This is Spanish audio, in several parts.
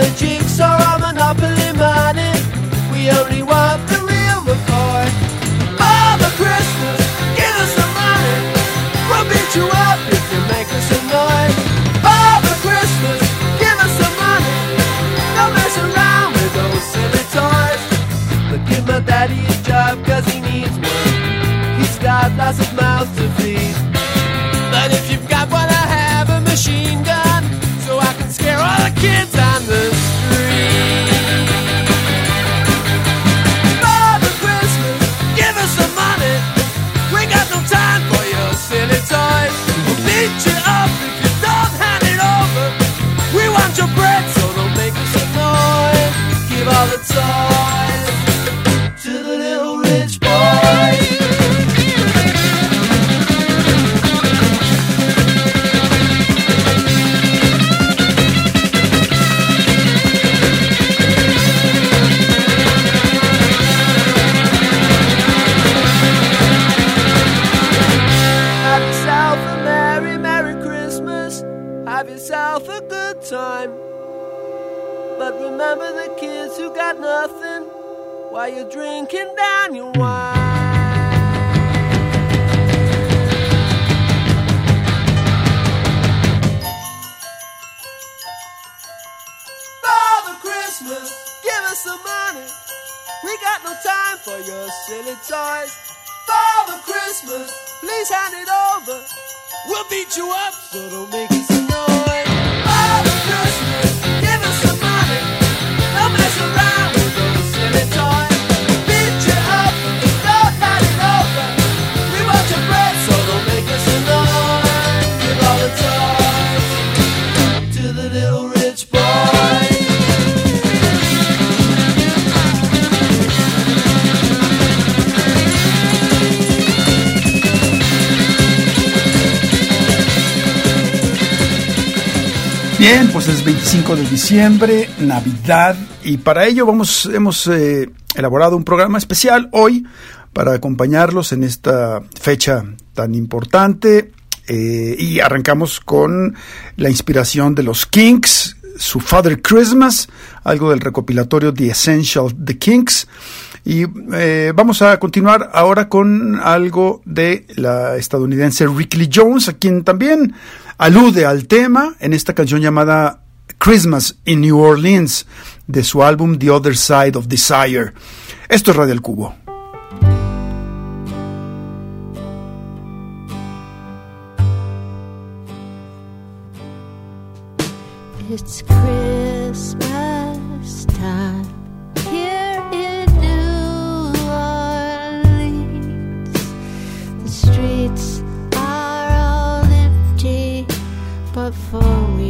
A jigsaw or Monopoly money. We only want the real McCoy. Father Christmas, give us some money. We'll beat you up if you make us annoyed. Father Christmas, give us some money. Don't mess around with those silly toys. But give my daddy a job cause he needs one. He's got lots of mouths to feed. Christmas, give us some money. We got no time for your silly toys. Father Christmas, please hand it over. We'll beat you up, so don't make us annoyed. Bien, pues es 25 de diciembre, Navidad, y para ello vamos, hemos eh, elaborado un programa especial hoy para acompañarlos en esta fecha tan importante. eh, y arrancamos con la inspiración de los Kinks, su Father Christmas, algo del recopilatorio The Essential The Kinks. Y eh, vamos a continuar ahora con algo de la estadounidense Rick Lee Jones, a quien también alude al tema en esta canción llamada Christmas in New Orleans, de su álbum The Other Side of Desire. Esto es Radio El Cubo. Christmas time here in New Orleans. for me.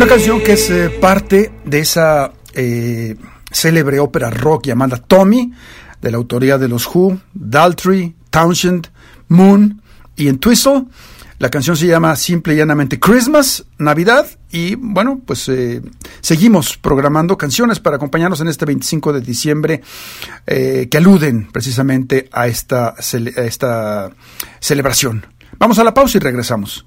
Una canción que es eh, parte de esa eh, célebre ópera rock llamada Tommy, de la autoría de los Who, Daltrey, Townshend, Moon y en Twistle. La canción se llama simple y llanamente Christmas, Navidad, y bueno, pues eh, seguimos programando canciones para acompañarnos en este 25 de diciembre que aluden precisamente a esta, cele a esta celebración. Vamos a la pausa y regresamos.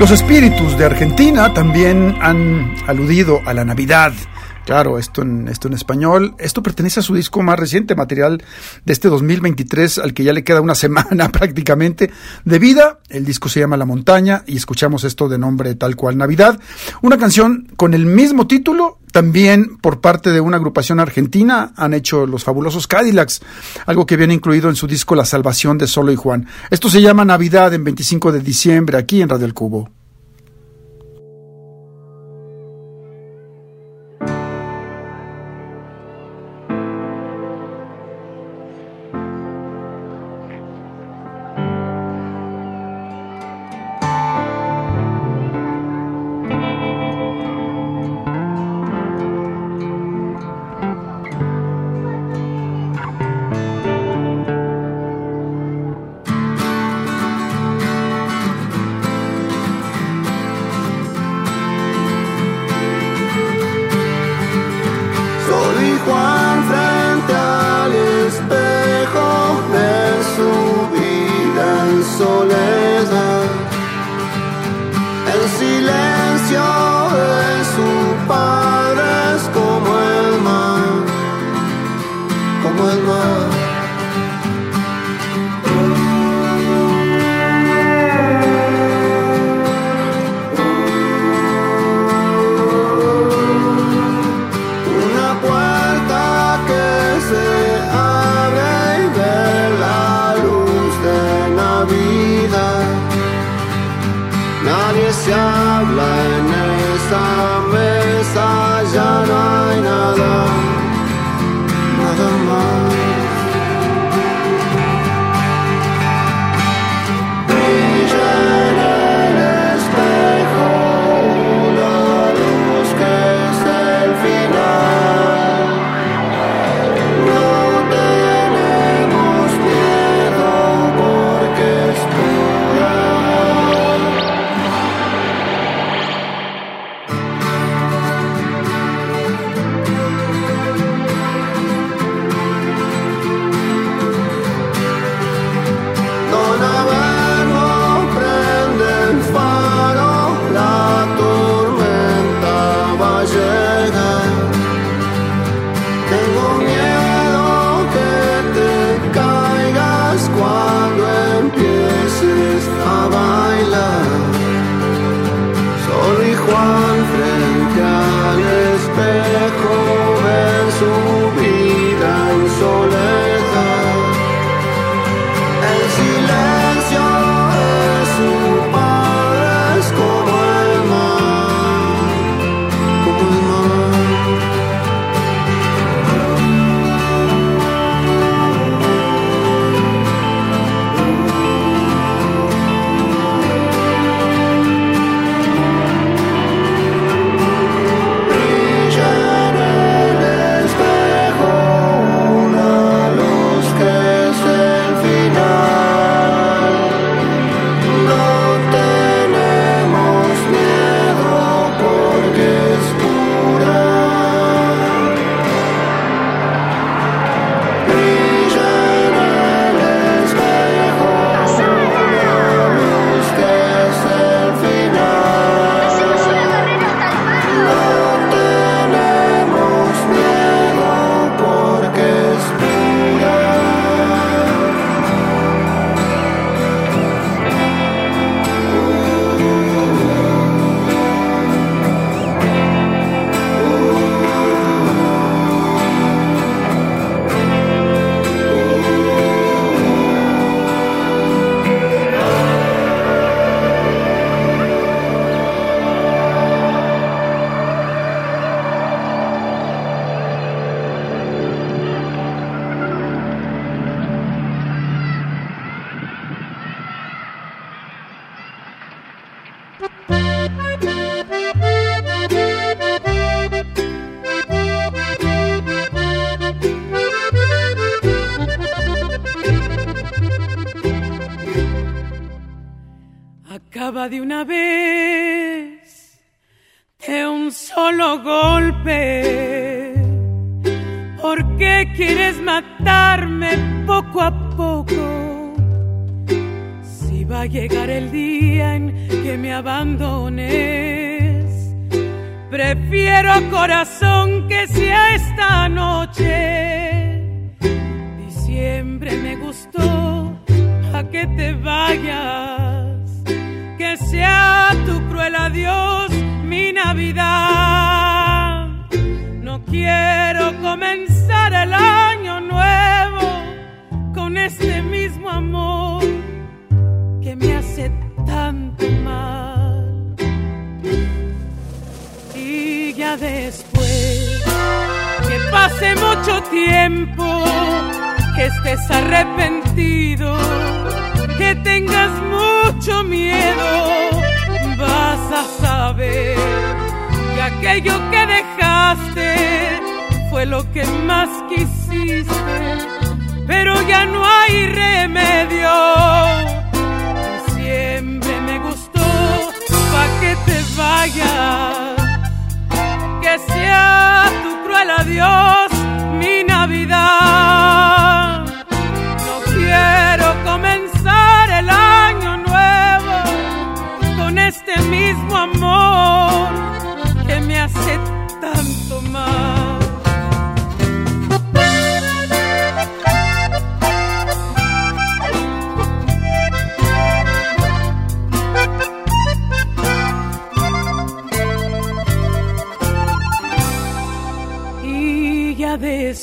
Los espíritus de Argentina también han aludido a la Navidad. Claro, esto en, esto en español. Esto pertenece a su disco más reciente, material de este 2023, al que ya le queda una semana prácticamente de vida. El disco se llama La Montaña y escuchamos esto de nombre tal cual Navidad. Una canción con el mismo título, también por parte de una agrupación argentina, han hecho los fabulosos Cadillacs, algo que viene incluido en su disco La Salvación de Solo y Juan. Esto se llama Navidad en 25 de diciembre, aquí en Radio El Cubo.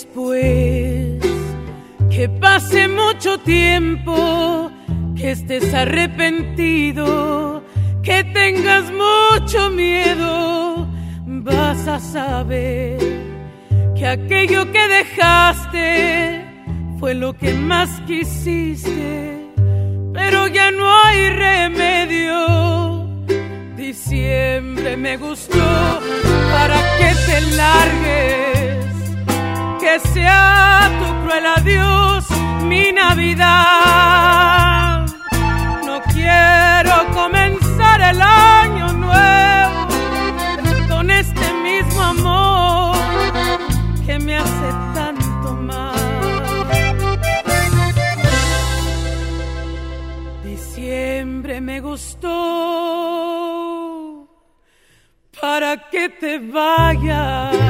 Después. Que pase mucho tiempo, que estés arrepentido, que tengas mucho miedo, vas a saber que aquello que dejaste fue lo que más quisiste, pero ya no hay remedio. Diciembre me gustó para que te largues, que sea tu cruel adiós mi Navidad. No quiero comenzar el año nuevo con este mismo amor que me hace tanto mal. Diciembre me gustó para que te vayas.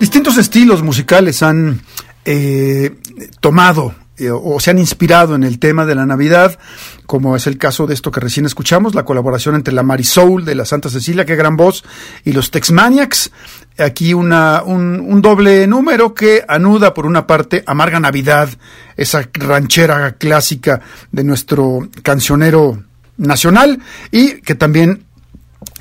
Distintos estilos musicales han eh, tomado eh, o se han inspirado en el tema de la Navidad, como es el caso de esto que recién escuchamos, la colaboración entre la Marisoul de la Santa Cecilia, qué gran voz, y los Tex-Maniacs. Aquí una, un, un doble número que anuda por una parte Amarga Navidad, esa ranchera clásica de nuestro cancionero nacional, y que también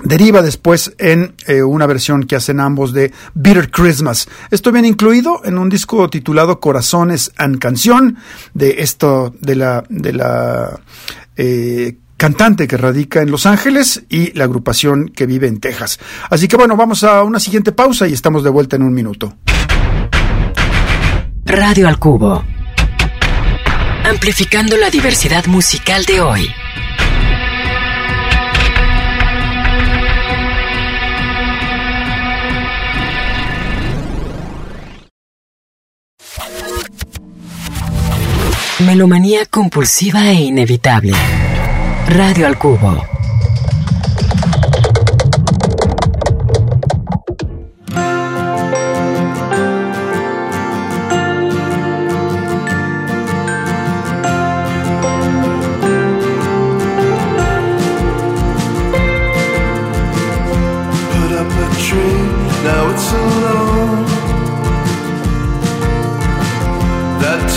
deriva después en eh, una versión que hacen ambos de Bitter Christmas. Esto viene incluido en un disco titulado Corazones and Canción de esto de la de la eh, cantante que radica en Los Ángeles y la agrupación que vive en Texas. Así que bueno, vamos a una siguiente pausa y estamos de vuelta en un minuto. Radio al Cubo. Amplificando la diversidad musical de hoy. Melomanía compulsiva e inevitable. Radio al Cubo.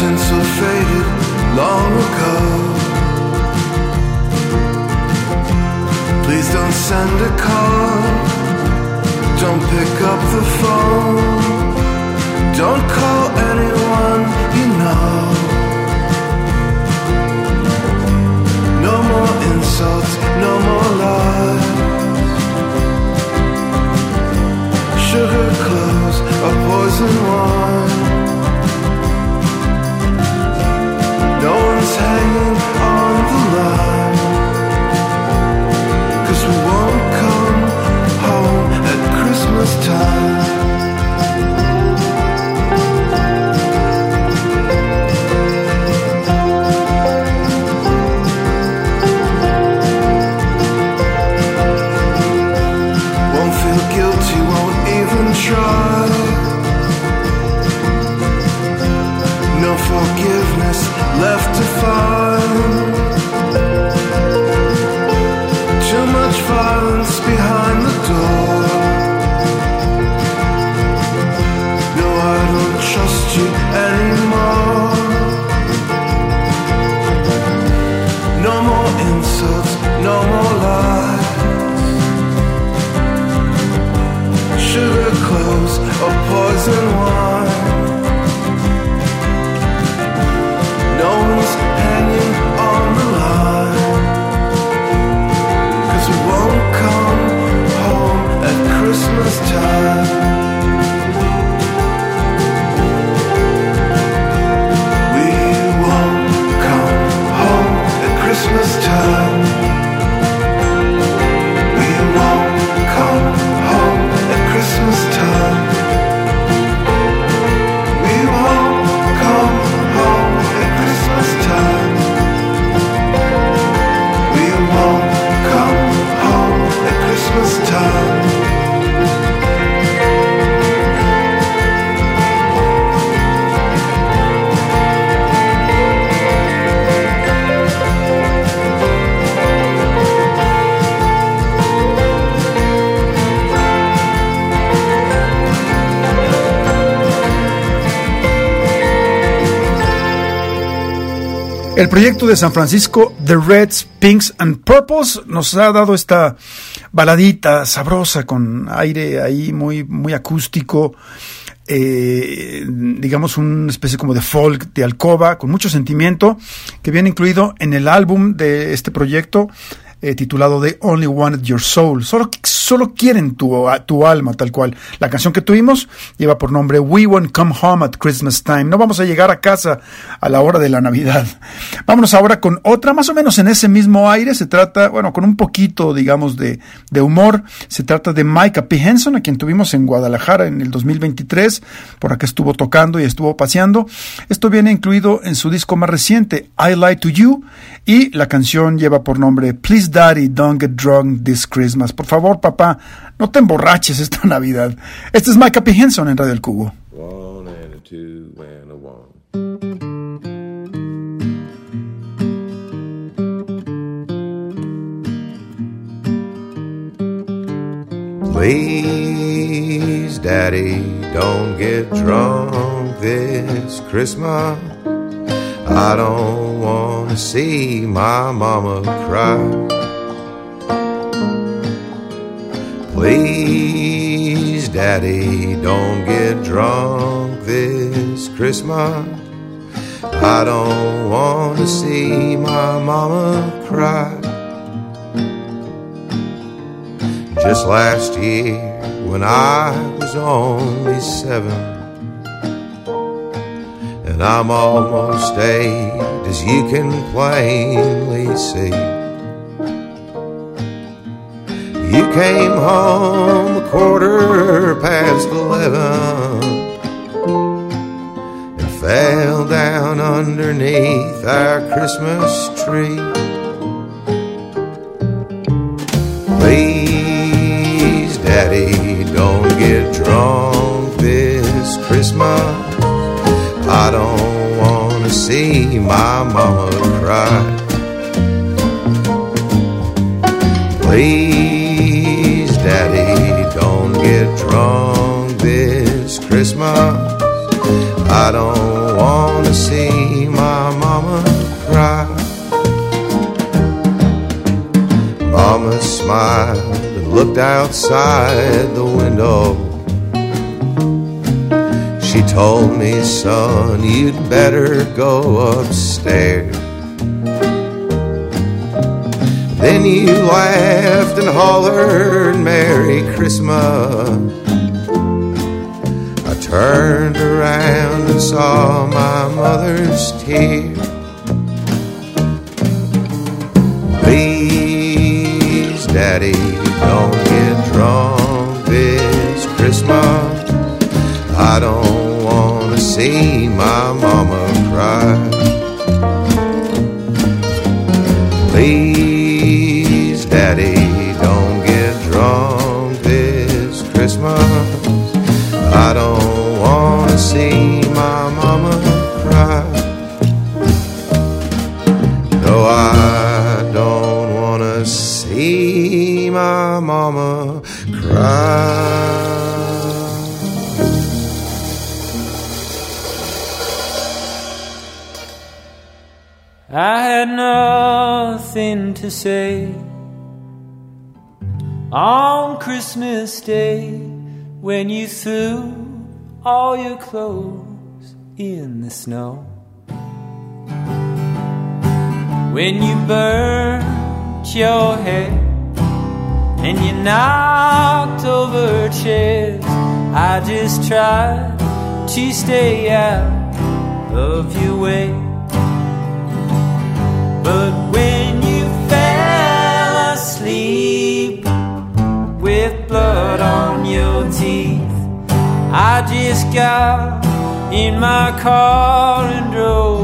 Tinsel faded long ago. Please don't send a call. Don't pick up the phone. Don't call Christmas time. El proyecto de San Francisco, The Reds, Pinks and Purples, nos ha dado esta baladita sabrosa con aire ahí muy, muy acústico, eh, digamos una especie como de folk de alcoba, con mucho sentimiento, que viene incluido en el álbum de este proyecto. Eh, titulado The Only Wanted Your Soul. Solo, solo quieren tu, tu alma, tal cual. La canción que tuvimos lleva por nombre We Won't Come Home at Christmas Time. No vamos a llegar a casa a la hora de la Navidad. Vámonos ahora con otra, más o menos en ese mismo aire. Se trata, bueno, con un poquito, digamos, de, de humor. Se trata de Micah P. Henson, a quien tuvimos en Guadalajara en el 2023. Por acá estuvo tocando y estuvo paseando. Esto viene incluido en su disco más reciente, I Lie to You. Y la canción lleva por nombre Please Daddy, Don't Get Drunk This Christmas. Por favor, papá, no te emborraches esta Navidad. Este es Micah P. Henson en Radio El Cubo. One and a two and a one. Please, Daddy, don't get drunk this Christmas. I don't want to see my mama cry. Please, Daddy, don't get drunk this Christmas. I don't want to see my mama cry. Just last year, when I was only seven, and I'm almost eight, as you can plainly see. You came home a quarter past eleven and fell down underneath our Christmas tree. Please, Daddy, don't get drunk this Christmas. I don't want to see my mama cry. Please, Daddy, don't get drunk this Christmas. I don't want to see my mama cry. Mama smiled and looked outside the window. Told me, son, you'd better go upstairs. Then you laughed and hollered, Merry Christmas. I turned around and saw my mother's tears. Please, Daddy, don't get drunk this Christmas. I don't want to see my mama cry. Please, Daddy, don't get drunk this Christmas. I don't want to see had nothing to say on Christmas Day. when you threw all your clothes in the snow. When you burnt your head and you knocked over chairs, I just tried to stay out of your way. Got in my car and drove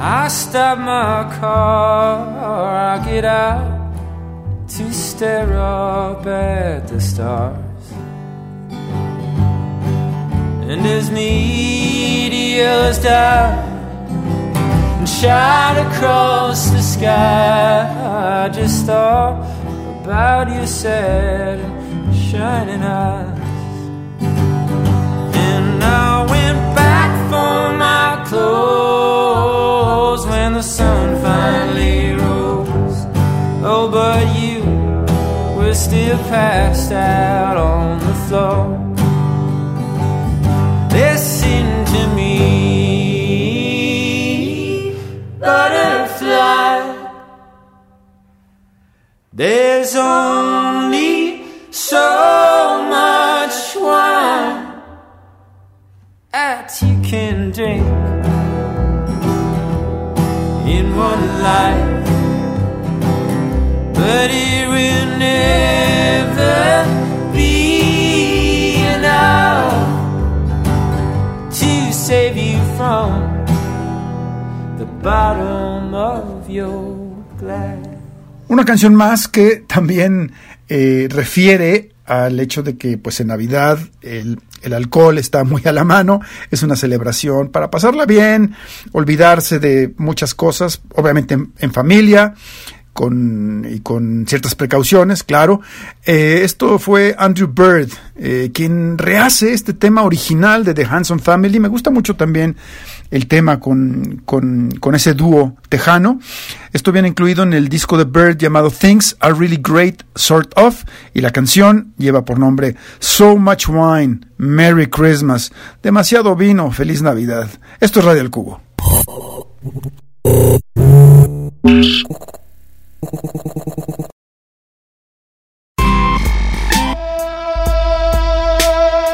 I stop my car, I get out to stare up at the stars. And as meteors die and shine across the sky, I just thought about you, sad and shining eyes. And I went back for my clothes the sun finally rose. Oh, but you were still passed out on the floor. Listen to me, butterfly. There's only so much wine that you can drink life, save you from the bottom of. Una canción más que también eh, refiere al hecho de que pues en Navidad el, el, alcohol está muy a la mano, es una celebración para pasarla bien, olvidarse de muchas cosas, obviamente en, en familia, con, y con ciertas precauciones, claro. Eh, esto fue Andrew Bird, eh, quien rehace este tema original de The Hanson Family. Me gusta mucho también el tema con, con, con, ese dúo tejano. Esto viene incluido en el disco de Bird llamado Things Are Really Great, Sort of, y la canción lleva por nombre So Much Wine, Merry Christmas, demasiado vino, feliz Navidad. Esto es Radio El Cubo.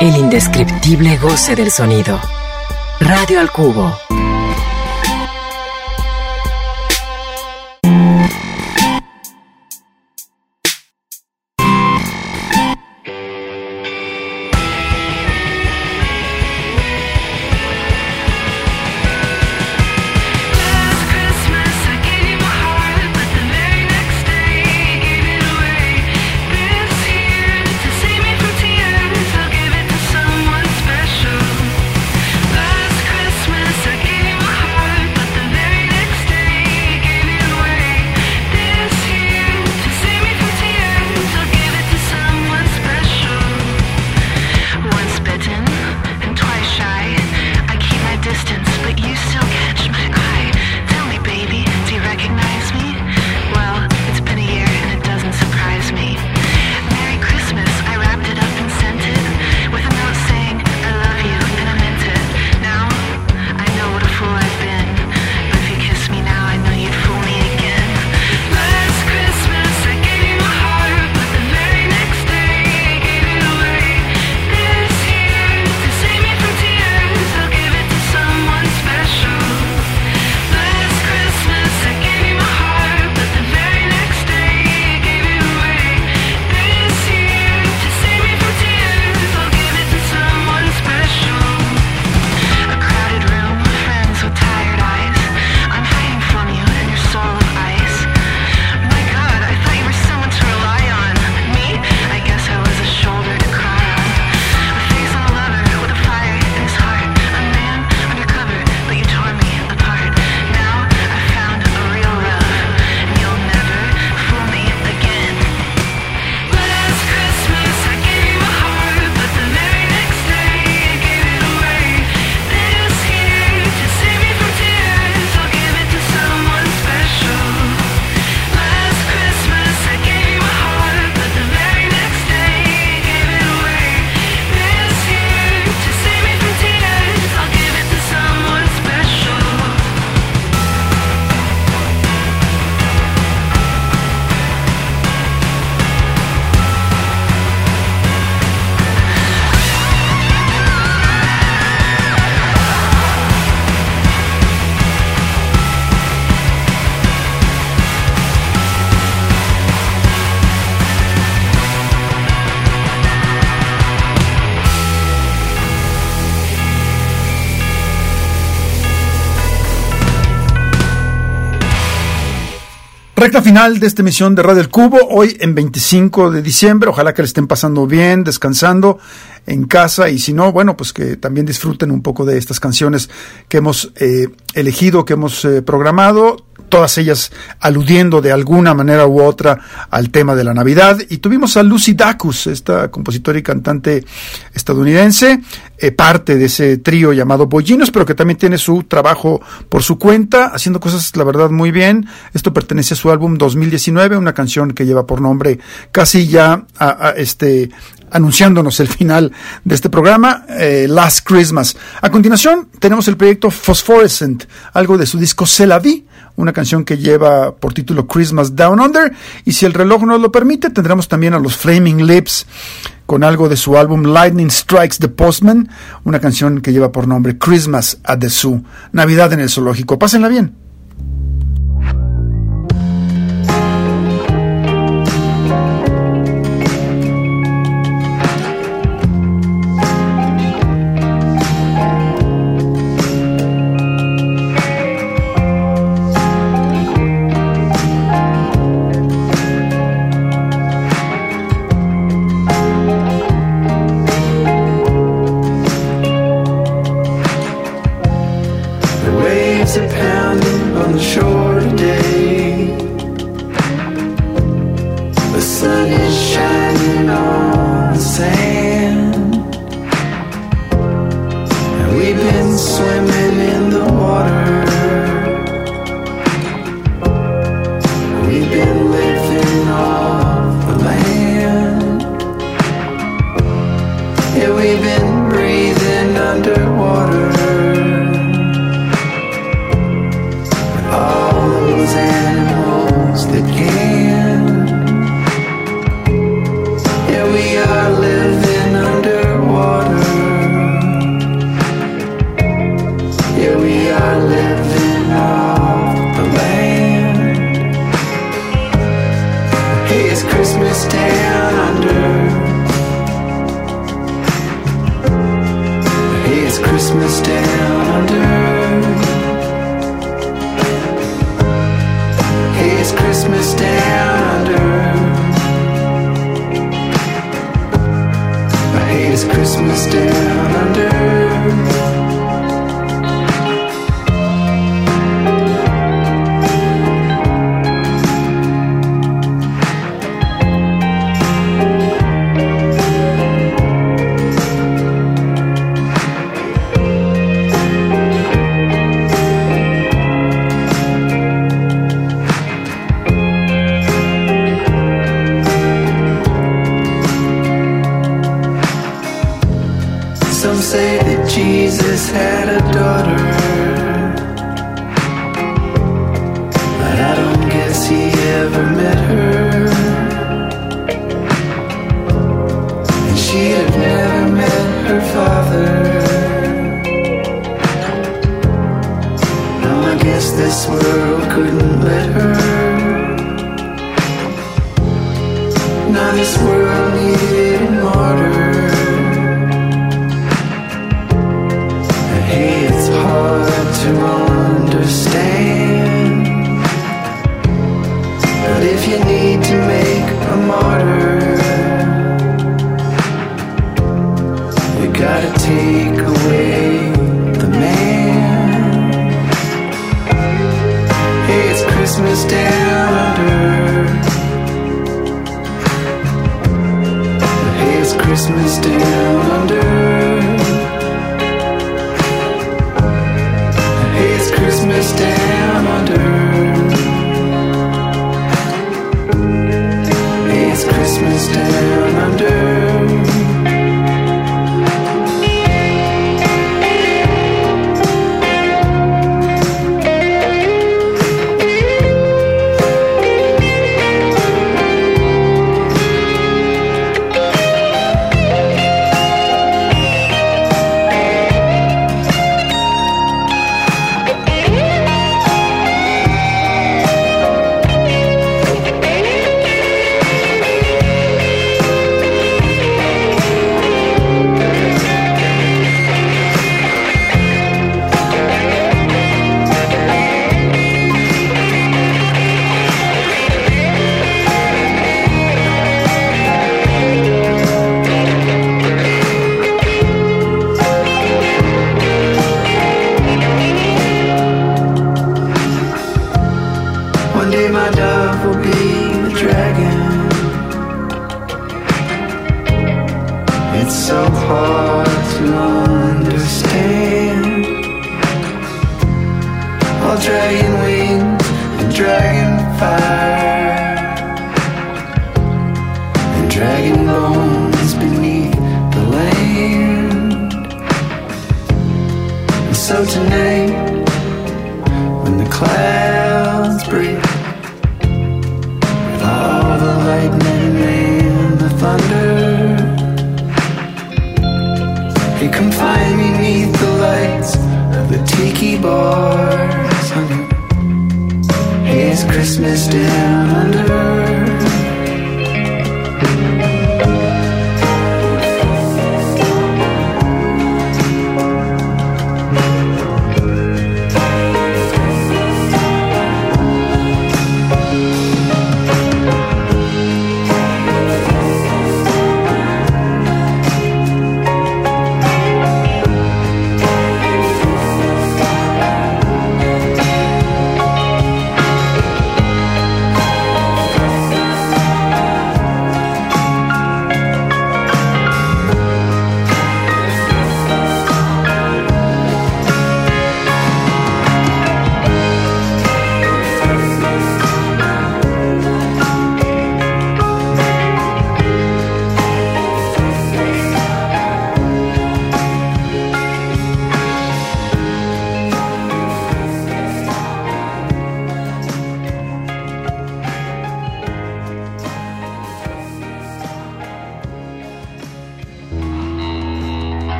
El indescriptible goce del sonido. Radio al Cubo. Recta final de esta emisión de Radio El Cubo, hoy en 25 de diciembre. Ojalá que le estén pasando bien, descansando en casa y si no, bueno, pues que también disfruten un poco de estas canciones que hemos eh, elegido, que hemos eh, programado, todas ellas aludiendo de alguna manera u otra al tema de la Navidad. Y tuvimos a Lucy Dacus, esta compositora y cantante estadounidense, eh, parte de ese trío llamado Bollinos, pero que también tiene su trabajo por su cuenta, haciendo cosas, la verdad, muy bien. Esto pertenece a su álbum 2019, una canción que lleva por nombre casi ya este anunciándonos el final de este programa, eh, Last Christmas. A continuación tenemos el proyecto Phosphorescent, algo de su disco C'est una canción que lleva por título Christmas Down Under, y si el reloj nos lo permite, tendremos también a los Flaming Lips con algo de su álbum Lightning Strikes the Postman, una canción que lleva por nombre Christmas at the Zoo, Navidad en el Zoológico. Pásenla bien. We've been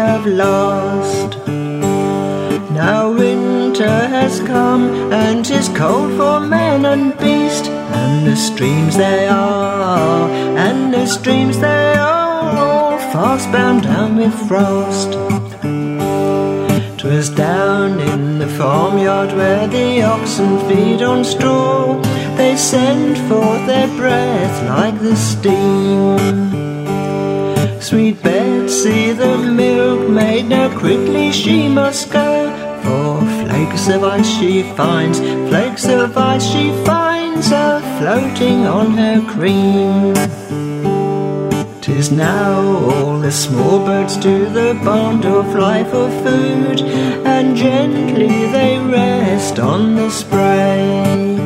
have lost. Now winter has come, and 'tis cold for man and beast. And the streams they are, and the streams they are, all fast bound down with frost. 'Twas down in the farmyard where the oxen feed on straw. They send forth their breath like the steam. Sweet Betsy, the milkmaid, now quickly she must go. For flakes of ice she finds, flakes of ice she finds, are floating on her cream. Tis now all the small birds to the barn door fly for food, and gently they rest on the spray.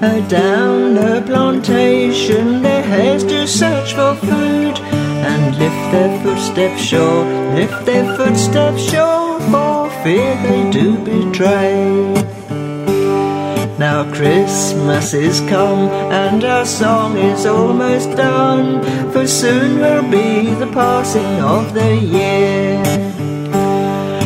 Uh, down the plantation their hares do search for food, lift their footsteps sure, lift their footsteps sure, for fear they do betray. Now Christmas is come and our song is almost done, for soon will be the passing of the year.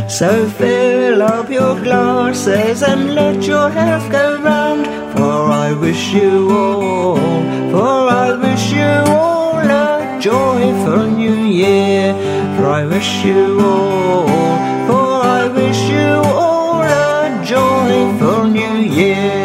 So fill up your glasses and let your health go round, for I wish you all, for I wish you all joyful new year. For I wish you all, for I wish you all a joyful new year.